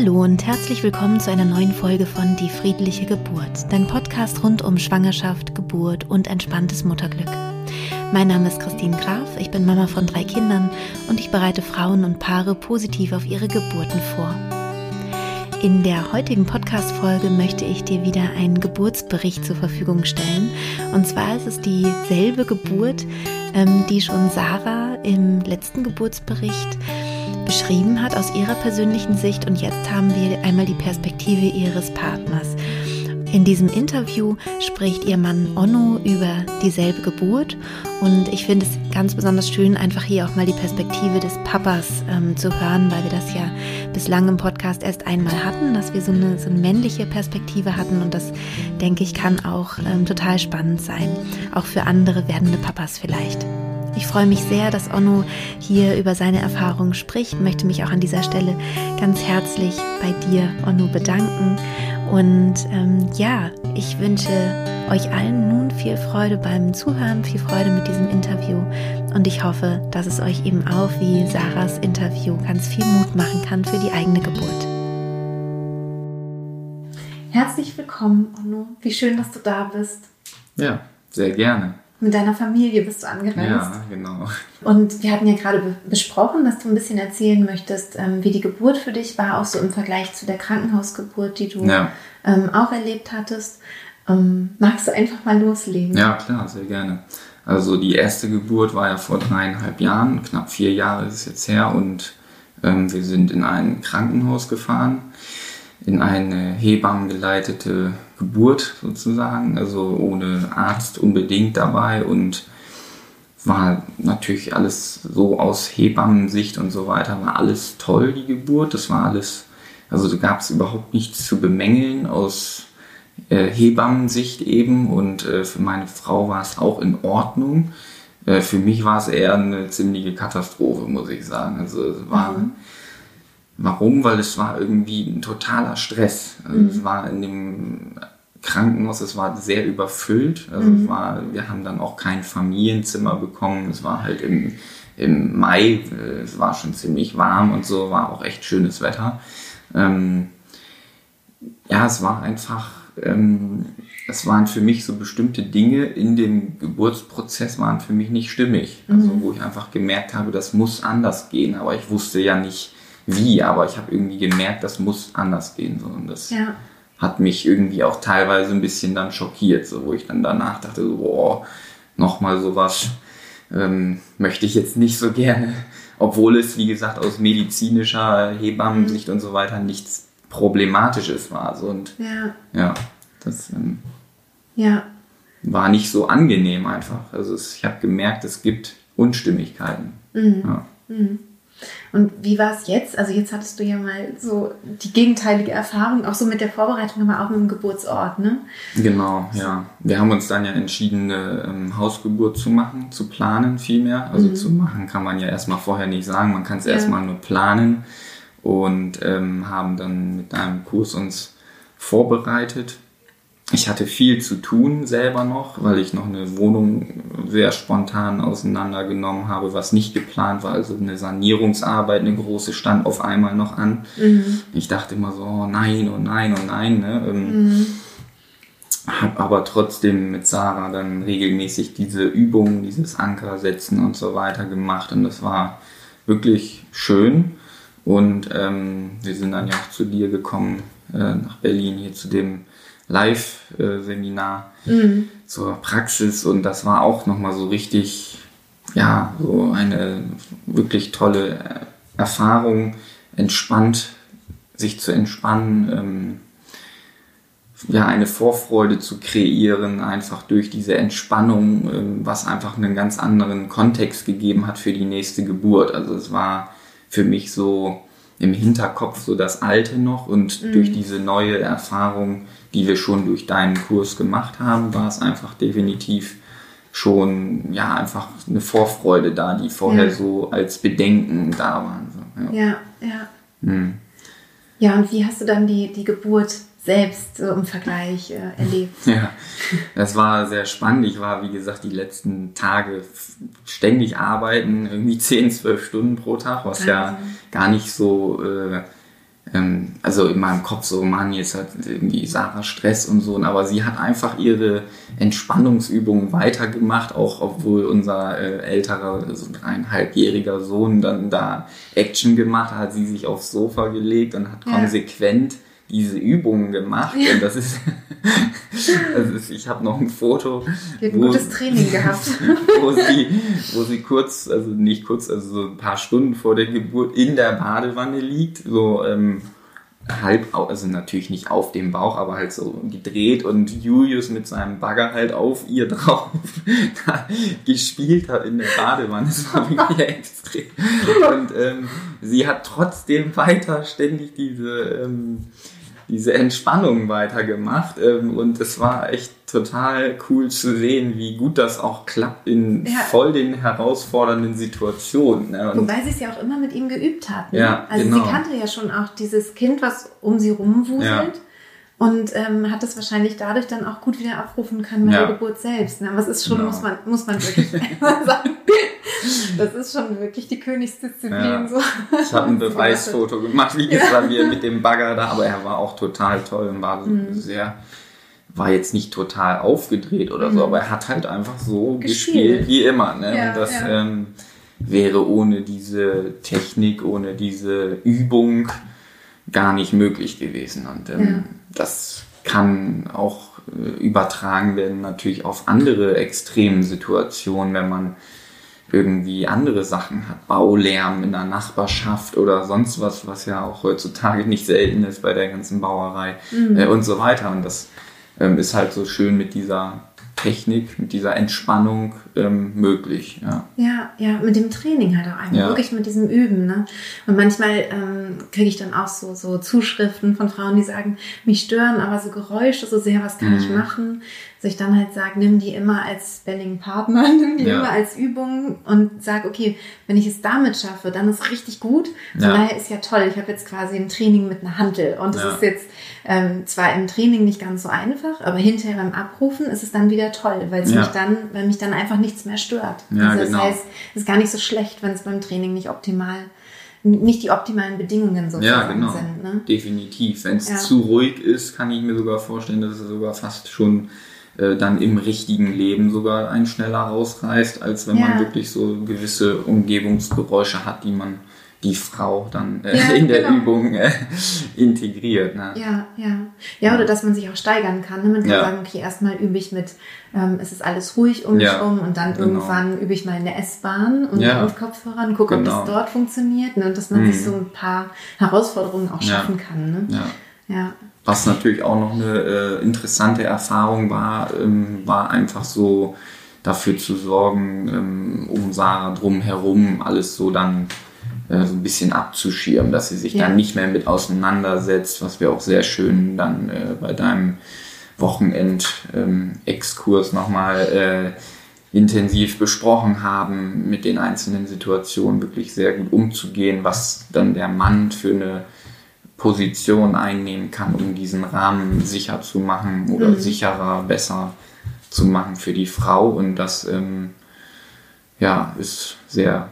Hallo und herzlich willkommen zu einer neuen Folge von Die friedliche Geburt, dein Podcast rund um Schwangerschaft, Geburt und entspanntes Mutterglück. Mein Name ist Christine Graf, ich bin Mama von drei Kindern und ich bereite Frauen und Paare positiv auf ihre Geburten vor. In der heutigen Podcast-Folge möchte ich dir wieder einen Geburtsbericht zur Verfügung stellen. Und zwar ist es dieselbe Geburt, ähm, die schon Sarah im letzten Geburtsbericht beschrieben hat aus ihrer persönlichen Sicht und jetzt haben wir einmal die Perspektive ihres Partners. In diesem Interview spricht ihr Mann Onno über dieselbe Geburt und ich finde es ganz besonders schön, einfach hier auch mal die Perspektive des Papas ähm, zu hören, weil wir das ja bislang im Podcast erst einmal hatten, dass wir so eine, so eine männliche Perspektive hatten und das, denke ich, kann auch ähm, total spannend sein, auch für andere werdende Papas vielleicht. Ich freue mich sehr, dass Onno hier über seine Erfahrungen spricht, möchte mich auch an dieser Stelle ganz herzlich bei dir, Onno, bedanken. Und ähm, ja, ich wünsche euch allen nun viel Freude beim Zuhören, viel Freude mit diesem Interview. Und ich hoffe, dass es euch eben auch wie Sarahs Interview ganz viel Mut machen kann für die eigene Geburt. Herzlich willkommen, Onno. Wie schön, dass du da bist. Ja, sehr gerne. Mit deiner Familie bist du angereist. Ja, genau. Und wir hatten ja gerade be besprochen, dass du ein bisschen erzählen möchtest, ähm, wie die Geburt für dich war, auch so im Vergleich zu der Krankenhausgeburt, die du ja. ähm, auch erlebt hattest. Ähm, magst du einfach mal loslegen? Ja, klar, sehr gerne. Also die erste Geburt war ja vor dreieinhalb Jahren, knapp vier Jahre ist es jetzt her und wir sind in ein Krankenhaus gefahren, in eine hebammengeleitete Geburt sozusagen, also ohne Arzt unbedingt dabei und war natürlich alles so aus Hebammensicht und so weiter, war alles toll, die Geburt. Das war alles, also da gab es überhaupt nichts zu bemängeln aus äh, Hebammensicht eben und äh, für meine Frau war es auch in Ordnung. Äh, für mich war es eher eine ziemliche Katastrophe, muss ich sagen. Also es war, mhm. Warum? Weil es war irgendwie ein totaler Stress. Also mhm. Es war in dem Krankenhaus, es war sehr überfüllt. Also mhm. war, wir haben dann auch kein Familienzimmer bekommen. Es war halt im, im Mai, äh, es war schon ziemlich warm und so, war auch echt schönes Wetter. Ähm, ja, es war einfach, ähm, es waren für mich so bestimmte Dinge in dem Geburtsprozess waren für mich nicht stimmig. Also mhm. wo ich einfach gemerkt habe, das muss anders gehen. Aber ich wusste ja nicht wie, aber ich habe irgendwie gemerkt, das muss anders gehen. So. Und das, ja hat mich irgendwie auch teilweise ein bisschen dann schockiert, so, wo ich dann danach dachte, so, boah, nochmal sowas ähm, möchte ich jetzt nicht so gerne, obwohl es, wie gesagt, aus medizinischer Hebammensicht mhm. und so weiter nichts Problematisches war. So, und ja, ja das ähm, ja. war nicht so angenehm einfach. Also es, ich habe gemerkt, es gibt Unstimmigkeiten. Mhm. Ja. Mhm. Und wie war es jetzt? Also jetzt hattest du ja mal so die gegenteilige Erfahrung, auch so mit der Vorbereitung, aber auch mit dem Geburtsort, ne? Genau, ja. Wir haben uns dann ja entschieden, eine ähm, Hausgeburt zu machen, zu planen vielmehr. Also mhm. zu machen kann man ja erstmal vorher nicht sagen, man kann es ja. erstmal nur planen und ähm, haben dann mit einem Kurs uns vorbereitet ich hatte viel zu tun selber noch, weil ich noch eine Wohnung sehr spontan auseinandergenommen habe, was nicht geplant war. Also eine Sanierungsarbeit, eine große stand auf einmal noch an. Mhm. Ich dachte immer so, oh nein, oh nein, oh nein. Ne? Ähm, mhm. Habe aber trotzdem mit Sarah dann regelmäßig diese Übungen, dieses Anker setzen und so weiter gemacht. Und das war wirklich schön. Und ähm, wir sind dann ja auch zu dir gekommen, äh, nach Berlin, hier zu dem Live-Seminar mhm. zur Praxis und das war auch nochmal so richtig, ja, so eine wirklich tolle Erfahrung, entspannt, sich zu entspannen, ähm, ja, eine Vorfreude zu kreieren, einfach durch diese Entspannung, ähm, was einfach einen ganz anderen Kontext gegeben hat für die nächste Geburt. Also es war für mich so im Hinterkopf so das Alte noch und mhm. durch diese neue Erfahrung die wir schon durch deinen Kurs gemacht haben, war es einfach definitiv schon ja einfach eine Vorfreude da, die vorher ja. so als Bedenken da waren. So, ja, ja. Ja. Hm. ja, und wie hast du dann die, die Geburt selbst so im Vergleich äh, erlebt? Ja, das war sehr spannend. Ich war, wie gesagt, die letzten Tage ständig arbeiten, irgendwie 10, 12 Stunden pro Tag, was Wahnsinn. ja gar nicht so... Äh, ähm, also in meinem Kopf so, Mann, jetzt hat irgendwie Sarah Stress und so, aber sie hat einfach ihre Entspannungsübungen weitergemacht, auch obwohl unser äh, älterer, also eineinhalbjähriger Sohn dann da Action gemacht hat, hat sie sich aufs Sofa gelegt und hat ja. konsequent diese Übungen gemacht. Ja. Und das ist, das ist ich habe noch ein Foto. Die hat ein gutes Training gehabt. wo, sie, wo sie kurz, also nicht kurz, also so ein paar Stunden vor der Geburt in der Badewanne liegt, so ähm, halb, also natürlich nicht auf dem Bauch, aber halt so gedreht und Julius mit seinem Bagger halt auf ihr drauf gespielt hat in der Badewanne. Das war wirklich extrem. Und ähm, sie hat trotzdem weiter ständig diese ähm, diese Entspannung weitergemacht ähm, und es war echt total cool zu sehen, wie gut das auch klappt in ja. voll den herausfordernden Situationen. Ne? Wobei sie es ja auch immer mit ihm geübt hat. Ne? Ja, also genau. sie kannte ja schon auch dieses Kind, was um sie rumwuselt. Ja. Und ähm, hat das wahrscheinlich dadurch dann auch gut wieder abrufen können bei ja. der Geburt selbst. Ne? Aber es ist schon, genau. muss man, muss man wirklich sagen. Das ist schon wirklich die Königsdisziplin. Ja. So. Ich habe ein Beweisfoto gemacht, wie gesagt, ja. mit dem Bagger da, aber er war auch total toll und war mhm. sehr, war jetzt nicht total aufgedreht oder mhm. so, aber er hat halt einfach so gespielt, gespielt wie immer. Ne? Ja, und das ähm, wäre ohne diese Technik, ohne diese Übung gar nicht möglich gewesen. Und ähm, das kann auch äh, übertragen werden natürlich auf andere extremen Situationen, wenn man irgendwie andere Sachen hat, Baulärm in der Nachbarschaft oder sonst was, was ja auch heutzutage nicht selten ist bei der ganzen Bauerei mhm. äh, und so weiter. Und das ähm, ist halt so schön mit dieser Technik, mit dieser Entspannung ähm, möglich. Ja. ja, ja, mit dem Training halt auch einfach, ja. wirklich mit diesem Üben. Ne? Und manchmal ähm, kriege ich dann auch so, so Zuschriften von Frauen, die sagen, mich stören aber so Geräusche so sehr, was kann mhm. ich machen? dass ich dann halt sage, nimm die immer als Spelling-Partner, nimm die ja. immer als Übung und sag, okay, wenn ich es damit schaffe, dann ist richtig gut. Von ja. daher ist ja toll. Ich habe jetzt quasi ein Training mit einer Handel und ja. ist jetzt ähm, zwar im Training nicht ganz so einfach, aber hinterher beim Abrufen ist es dann wieder toll, weil es mich dann, weil mich dann einfach nichts mehr stört. Ja, also das genau. heißt, es ist gar nicht so schlecht, wenn es beim Training nicht optimal nicht die optimalen Bedingungen sozusagen ja, genau. sind. Ne? Definitiv. Wenn es ja. zu ruhig ist, kann ich mir sogar vorstellen, dass es sogar fast schon äh, dann im richtigen Leben sogar ein schneller rausreißt, als wenn ja. man wirklich so gewisse Umgebungsgeräusche hat, die man die Frau dann äh, ja, in der genau. Übung äh, integriert. Ne? Ja, ja. Ja, oder dass man sich auch steigern kann. Ne? Man kann ja. sagen, okay, erstmal übe ich mit, ähm, es ist alles ruhig um mich ja, rum und dann genau. irgendwann übe ich mal in der S-Bahn und ja. mit Kopfhörern, gucke, genau. ob das dort funktioniert ne? und dass man mhm. sich so ein paar Herausforderungen auch schaffen kann. Ne? Ja. ja. Was natürlich auch noch eine äh, interessante Erfahrung war, ähm, war einfach so dafür zu sorgen, ähm, um Sarah drumherum alles so dann äh, so ein bisschen abzuschirmen, dass sie sich ja. dann nicht mehr mit auseinandersetzt, was wir auch sehr schön dann äh, bei deinem Wochenend-Exkurs ähm, nochmal äh, intensiv besprochen haben, mit den einzelnen Situationen wirklich sehr gut umzugehen, was dann der Mann für eine Position einnehmen kann, um diesen Rahmen sicher zu machen oder mhm. sicherer, besser zu machen für die Frau. Und das ähm, ja, ist sehr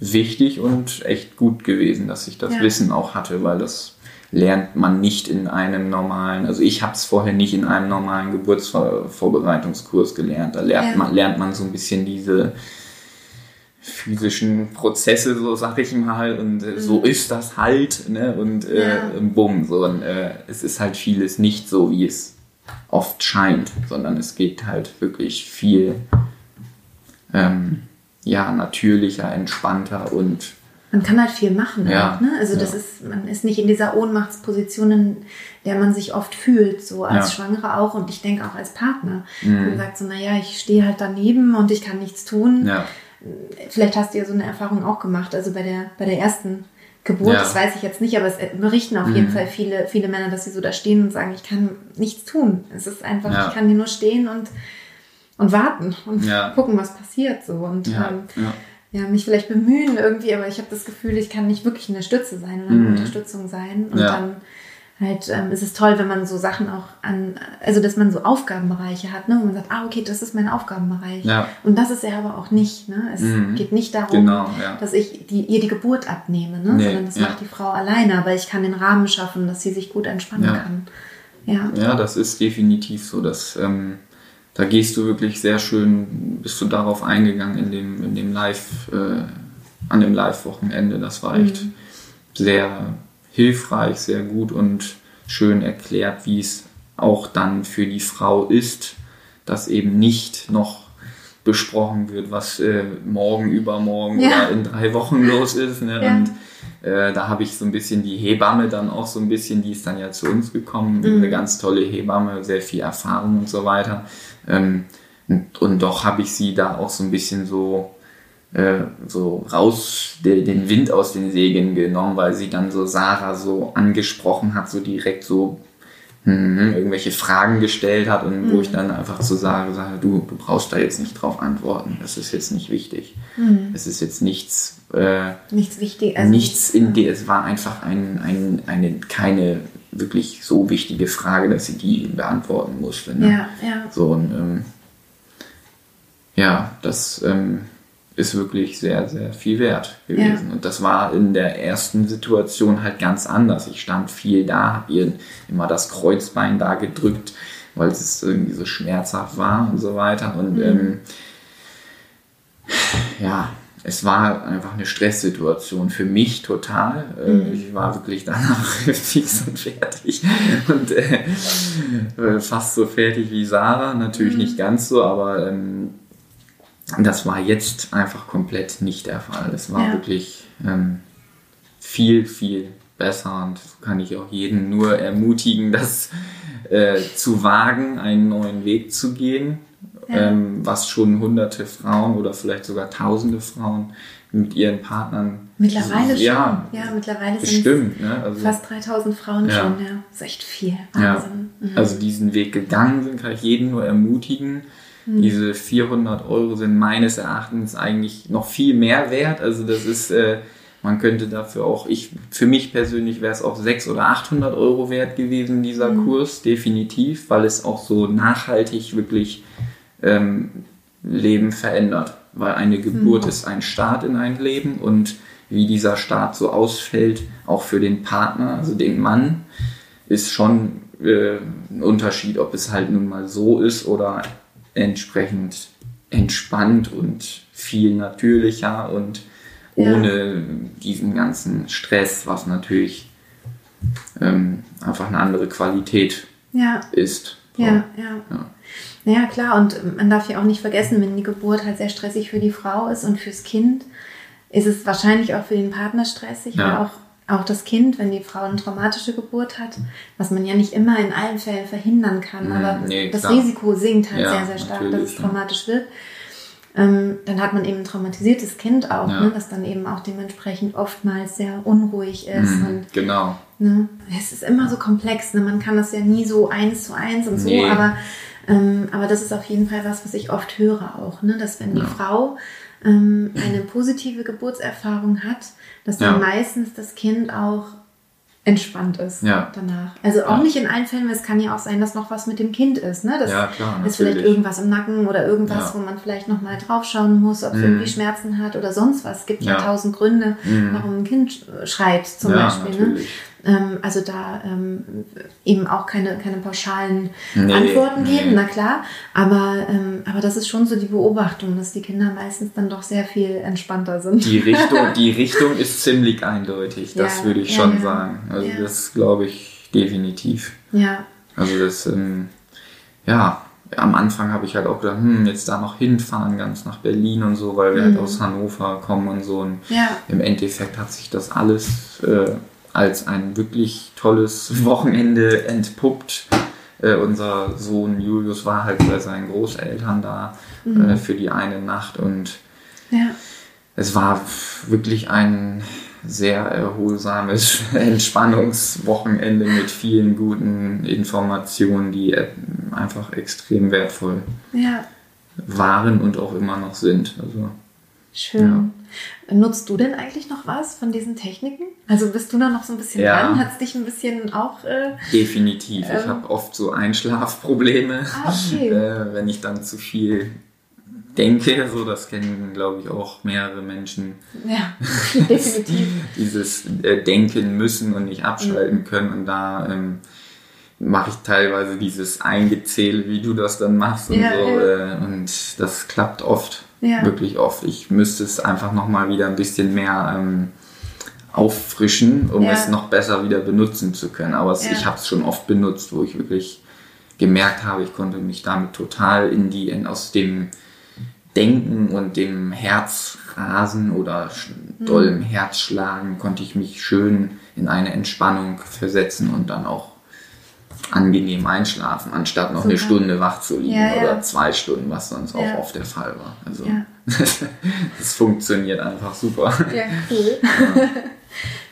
wichtig und echt gut gewesen, dass ich das ja. Wissen auch hatte, weil das lernt man nicht in einem normalen, also ich habe es vorher nicht in einem normalen Geburtsvorbereitungskurs gelernt. Da lernt, ja. man, lernt man so ein bisschen diese physischen Prozesse, so sag ich mal, und äh, so mhm. ist das halt, ne? Und äh, ja. bumm, so und, äh, es ist halt vieles nicht so, wie es oft scheint, sondern es geht halt wirklich viel ähm, ja, natürlicher, entspannter und man kann halt viel machen. Ja, halt, ne? Also ja. das ist, man ist nicht in dieser Ohnmachtsposition, in der man sich oft fühlt, so als ja. Schwangere auch und ich denke auch als Partner. Mhm. Man sagt so, naja, ich stehe halt daneben und ich kann nichts tun. Ja vielleicht hast du ja so eine Erfahrung auch gemacht, also bei der, bei der ersten Geburt, ja. das weiß ich jetzt nicht, aber es berichten auf mhm. jeden Fall viele, viele Männer, dass sie so da stehen und sagen, ich kann nichts tun. Es ist einfach, ich kann hier nur stehen und, und warten und ja. gucken, was passiert so und ähm, ja. mich vielleicht bemühen irgendwie, aber ich habe das Gefühl, ich kann nicht wirklich eine Stütze sein oder eine mhm. Unterstützung sein und dann halt ähm, ist es toll, wenn man so Sachen auch an, also dass man so Aufgabenbereiche hat, ne? wo man sagt, ah, okay, das ist mein Aufgabenbereich. Ja. Und das ist er aber auch nicht. Ne? Es Mhm. geht nicht darum, Genau, ja. dass ich die, ihr die Geburt abnehme, ne? Nee, sondern das ja. macht die Frau alleine, aber ich kann den Rahmen schaffen, dass sie sich gut entspannen Ja. kann. Ja. Ja, das ist definitiv so. Dass, ähm, da gehst du wirklich sehr schön, bist du darauf eingegangen in dem, in dem Live, äh, an dem Live-Wochenende. Das war echt Mhm. sehr hilfreich, sehr gut und schön erklärt, wie es auch dann für die Frau ist, dass eben nicht noch besprochen wird, was äh, morgen, übermorgen Ja. oder in drei Wochen los ist. Ne? Ja. Und äh, da habe ich so ein bisschen die Hebamme dann auch so ein bisschen, die ist dann ja zu uns gekommen, Mhm. eine ganz tolle Hebamme, sehr viel Erfahrung und so weiter. Ähm, und, und doch habe ich sie da auch so ein bisschen so, äh, so raus, de, den Wind aus den Segeln genommen, weil sie dann so Sarah so angesprochen hat, so direkt so mhm, irgendwelche Fragen gestellt hat und wo ich dann einfach zu Sarah gesagt habe, du, du brauchst da jetzt nicht drauf antworten, das ist jetzt nicht wichtig. Es ist jetzt nichts, äh, Nichts wichtig. Also nichts in dir, es war einfach ein, ein, eine, keine wirklich so wichtige Frage, dass sie die beantworten musste. Ne? Ja, ja. So, und ähm, ja, das ähm, ist wirklich sehr, sehr viel wert gewesen. Und das war in der ersten Situation halt ganz anders. Ich stand viel da, habe ihr immer das Kreuzbein da gedrückt, weil es irgendwie so schmerzhaft war und so weiter. Und ähm, ja, es war einfach eine Stresssituation für mich total. Äh, Ich war wirklich danach fix und fertig und äh, äh, fast so fertig wie Sarah. Natürlich nicht ganz so, aber ähm, das war jetzt einfach komplett nicht der Fall. Es war Ja. wirklich ähm, viel, viel besser und so kann ich auch jeden nur ermutigen, das äh, zu wagen, einen neuen Weg zu gehen, Ja. ähm, was schon hunderte Frauen oder vielleicht sogar tausende Frauen mit ihren Partnern Mittlerweile schon. ja, ja mittlerweile sind bestimmt. Ne? Also, fast 3000 Frauen Ja. schon. Ja, das ist echt viel. ja, Wahnsinn. Mhm. also diesen Weg gegangen sind, kann ich jeden nur ermutigen. Mhm. Diese 400 Euro sind meines Erachtens eigentlich noch viel mehr wert. Also das ist, äh, man könnte dafür auch, ich, für mich persönlich wäre es auch 600 oder 800 Euro wert gewesen, dieser Mhm. Kurs, definitiv, weil es auch so nachhaltig wirklich ähm, Leben verändert. Weil eine Geburt Mhm. ist ein Start in ein Leben und wie dieser Start so ausfällt, auch für den Partner, also den Mann, ist schon äh, ein Unterschied, ob es halt nun mal so ist oder entsprechend entspannt und viel natürlicher und Ja. ohne diesen ganzen Stress, was natürlich ähm, einfach eine andere Qualität ja, ist. So. ja, ja. Ja. Naja, klar, und man darf ja auch nicht vergessen, wenn die Geburt halt sehr stressig für die Frau ist und fürs Kind, ist es wahrscheinlich auch für den Partner stressig, Ja. weil auch, auch das Kind, wenn die Frau eine traumatische Geburt hat, was man ja nicht immer in allen Fällen verhindern kann, aber nee, das klar. Risiko sinkt halt Ja, sehr, sehr stark, dass es ja. traumatisch wird. Ähm, dann hat man eben ein traumatisiertes Kind auch, Ja. ne, das dann eben auch dementsprechend oftmals sehr unruhig ist Mhm, und genau. Ne? Es ist immer so komplex, ne? man kann das ja nie so eins zu eins und so, Nee. aber, ähm, aber das ist auf jeden Fall was, was ich oft höre auch, ne? dass wenn die Ja. Frau ähm, eine positive Geburtserfahrung hat, dass Ja. dann meistens das Kind auch entspannt ist Ja. danach. Also auch Ja. nicht in allen Fällen, weil es kann ja auch sein, dass noch was mit dem Kind ist. Ne? Das Ja, klar, ist vielleicht irgendwas im Nacken oder irgendwas, wo man vielleicht nochmal draufschauen muss, ob es Mhm. irgendwie Schmerzen hat oder sonst was. Es gibt ja, tausend Gründe, Mhm. warum ein Kind sch- schreit zum Beispiel. Ne? Ähm, also da ähm, eben auch keine, keine pauschalen Nee, Antworten nee. geben, na klar. Aber, ähm, aber das ist schon so die Beobachtung, dass die Kinder meistens dann doch sehr viel entspannter sind. Die Richtung, die Richtung ist ziemlich eindeutig, das Ja, würde ich ja, schon ja. sagen. Also das glaube ich definitiv. Ja, Also das, ähm, ja, am Anfang habe ich halt auch gedacht, hm, jetzt da noch hinfahren, ganz nach Berlin und so, weil wir halt aus Hannover kommen und so. Und ja, im Endeffekt hat sich das alles äh, als ein wirklich tolles Wochenende entpuppt. Äh, unser Sohn Julius war halt bei seinen Großeltern da äh, für die eine Nacht und ja, es war wirklich ein sehr erholsames Entspannungswochenende mit vielen guten Informationen, die äh, einfach extrem wertvoll ja. waren und auch immer noch sind. Also Schön. Ja. Nutzt du denn eigentlich noch was von diesen Techniken? Also bist du da noch so ein bisschen ja. dran? Hat es dich ein bisschen auch. Äh, Definitiv. Ähm, ich habe oft so Einschlafprobleme, ah, okay. äh, wenn ich dann zu viel denke. So, das kennen, glaube ich, auch mehrere Menschen. Ja, definitiv. Dieses äh, Denken müssen und nicht abschalten mhm. können. Und da ähm, mache ich teilweise dieses Eingezähle, wie du das dann machst und ja, so. Ja. Äh, und das klappt oft. Ja. Wirklich oft. Ich müsste es einfach nochmal wieder ein bisschen mehr ähm, auffrischen, um es noch besser wieder benutzen zu können. Aber es, ich habe es schon oft benutzt, wo ich wirklich gemerkt habe, ich konnte mich damit total in die, in, aus dem Denken und dem Herzrasen oder dollem hm. Herzschlagen konnte ich mich schön in eine Entspannung versetzen und dann auch angenehm einschlafen, anstatt noch Super. eine Stunde wach zu liegen ja, ja. oder zwei Stunden, was sonst ja. auch oft der Fall war. Also das funktioniert einfach super. Ja, cool.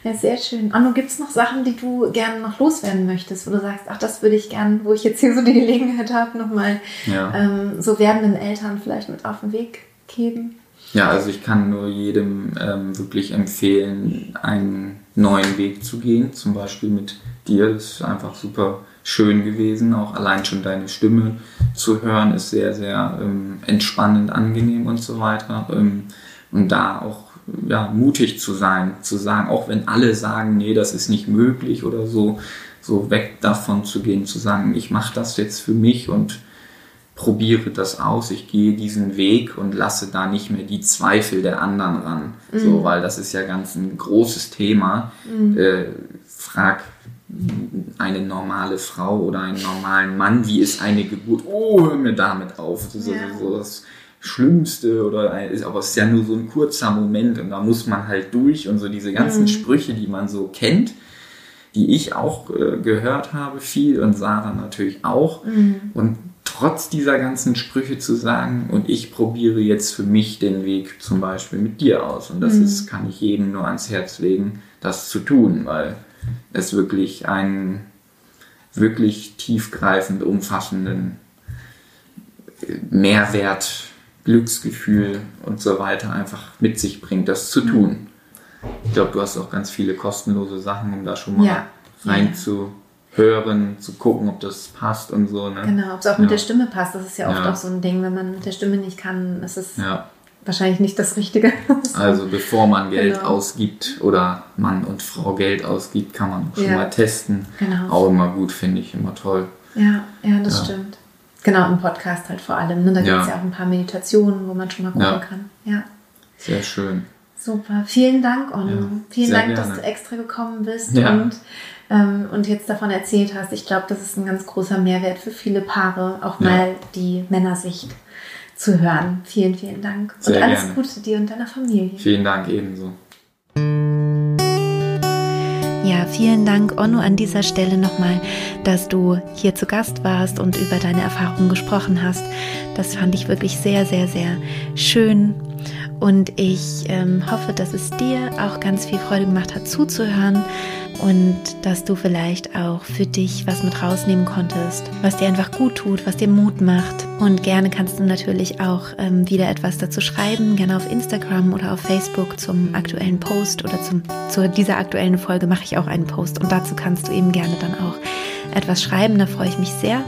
Ja, sehr schön. Anno, gibt es noch Sachen, die du gerne noch loswerden möchtest, wo du sagst, ach, das würde ich gerne, wo ich jetzt hier so die Gelegenheit habe, nochmal ähm, so werdenden Eltern vielleicht mit auf den Weg geben? Ja, also ich kann nur jedem ähm, wirklich empfehlen, einen neuen Weg zu gehen, zum Beispiel mit dir. Das ist einfach super schön gewesen. Auch allein schon deine Stimme zu hören ist sehr, sehr ähm, entspannend, angenehm und so weiter. Ähm, und da auch ja, mutig zu sein, zu sagen, auch wenn alle sagen, nee, das ist nicht möglich oder so, so weg davon zu gehen, zu sagen, ich mache das jetzt für mich und probiere das aus, ich gehe diesen Weg und lasse da nicht mehr die Zweifel der anderen ran. Mhm. So, weil das ist ja ganz ein großes Thema. Mhm. Äh, frag eine normale Frau oder einen normalen Mann, wie ist eine Geburt? Oh, hör mir damit auf. Das ist ja. so das Schlimmste oder aber es ist ja nur so ein kurzer Moment und da muss man halt durch und so diese ganzen mhm. Sprüche, die man so kennt, die ich auch äh, gehört habe viel und Sarah natürlich auch mhm. und trotz dieser ganzen Sprüche zu sagen und ich probiere jetzt für mich den Weg zum Beispiel mit dir aus und das mhm. ist kann ich jedem nur ans Herz legen, das zu tun, weil es wirklich einen wirklich tiefgreifend umfassenden Mehrwert Glücksgefühl und so weiter einfach mit sich bringt, das zu tun. Ich glaube, du hast auch ganz viele kostenlose Sachen, um da schon mal ja. reinzuhören, zu gucken, ob das passt und so. Ne? Genau, ob es auch ja. mit der Stimme passt. Das ist ja oft ja. auch so ein Ding, wenn man mit der Stimme nicht kann, ist es wahrscheinlich nicht das Richtige. also bevor man Geld genau. ausgibt oder Mann und Frau Geld ausgibt, kann man schon mal testen. Genau. Auch immer gut, finde ich, immer toll. Ja, ja, das stimmt. Genau, im Podcast halt vor allem. Ne? Da gibt es ja auch ein paar Meditationen, wo man schon mal gucken ja. kann. Ja. Sehr schön. Super. Vielen Dank, Onno. Ja, Vielen Dank, gerne. dass du extra gekommen bist ja. und, ähm, und jetzt davon erzählt hast. Ich glaube, das ist ein ganz großer Mehrwert für viele Paare, auch mal die Männersicht zu hören. Vielen, vielen Dank. Sehr und alles gerne. Gute dir und deiner Familie. Vielen Dank ebenso. Ja, vielen Dank, Onno, an dieser Stelle nochmal, dass du hier zu Gast warst und über deine Erfahrungen gesprochen hast. Das fand ich wirklich sehr, sehr, sehr schön. Und ich ähm, hoffe, dass es dir auch ganz viel Freude gemacht hat, zuzuhören und dass du vielleicht auch für dich was mit rausnehmen konntest, was dir einfach gut tut, was dir Mut macht. Und gerne kannst du natürlich auch ähm, wieder etwas dazu schreiben, gerne auf Instagram oder auf Facebook zum aktuellen Post oder zum, zu dieser aktuellen Folge mache ich auch einen Post und dazu kannst du eben gerne dann auch etwas schreiben, da freue ich mich sehr.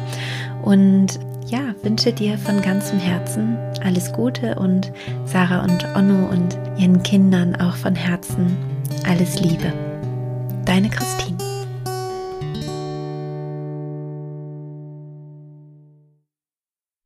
Und ja, wünsche dir von ganzem Herzen alles Gute und Sarah und Onno und ihren Kindern auch von Herzen alles Liebe. Deine Christine.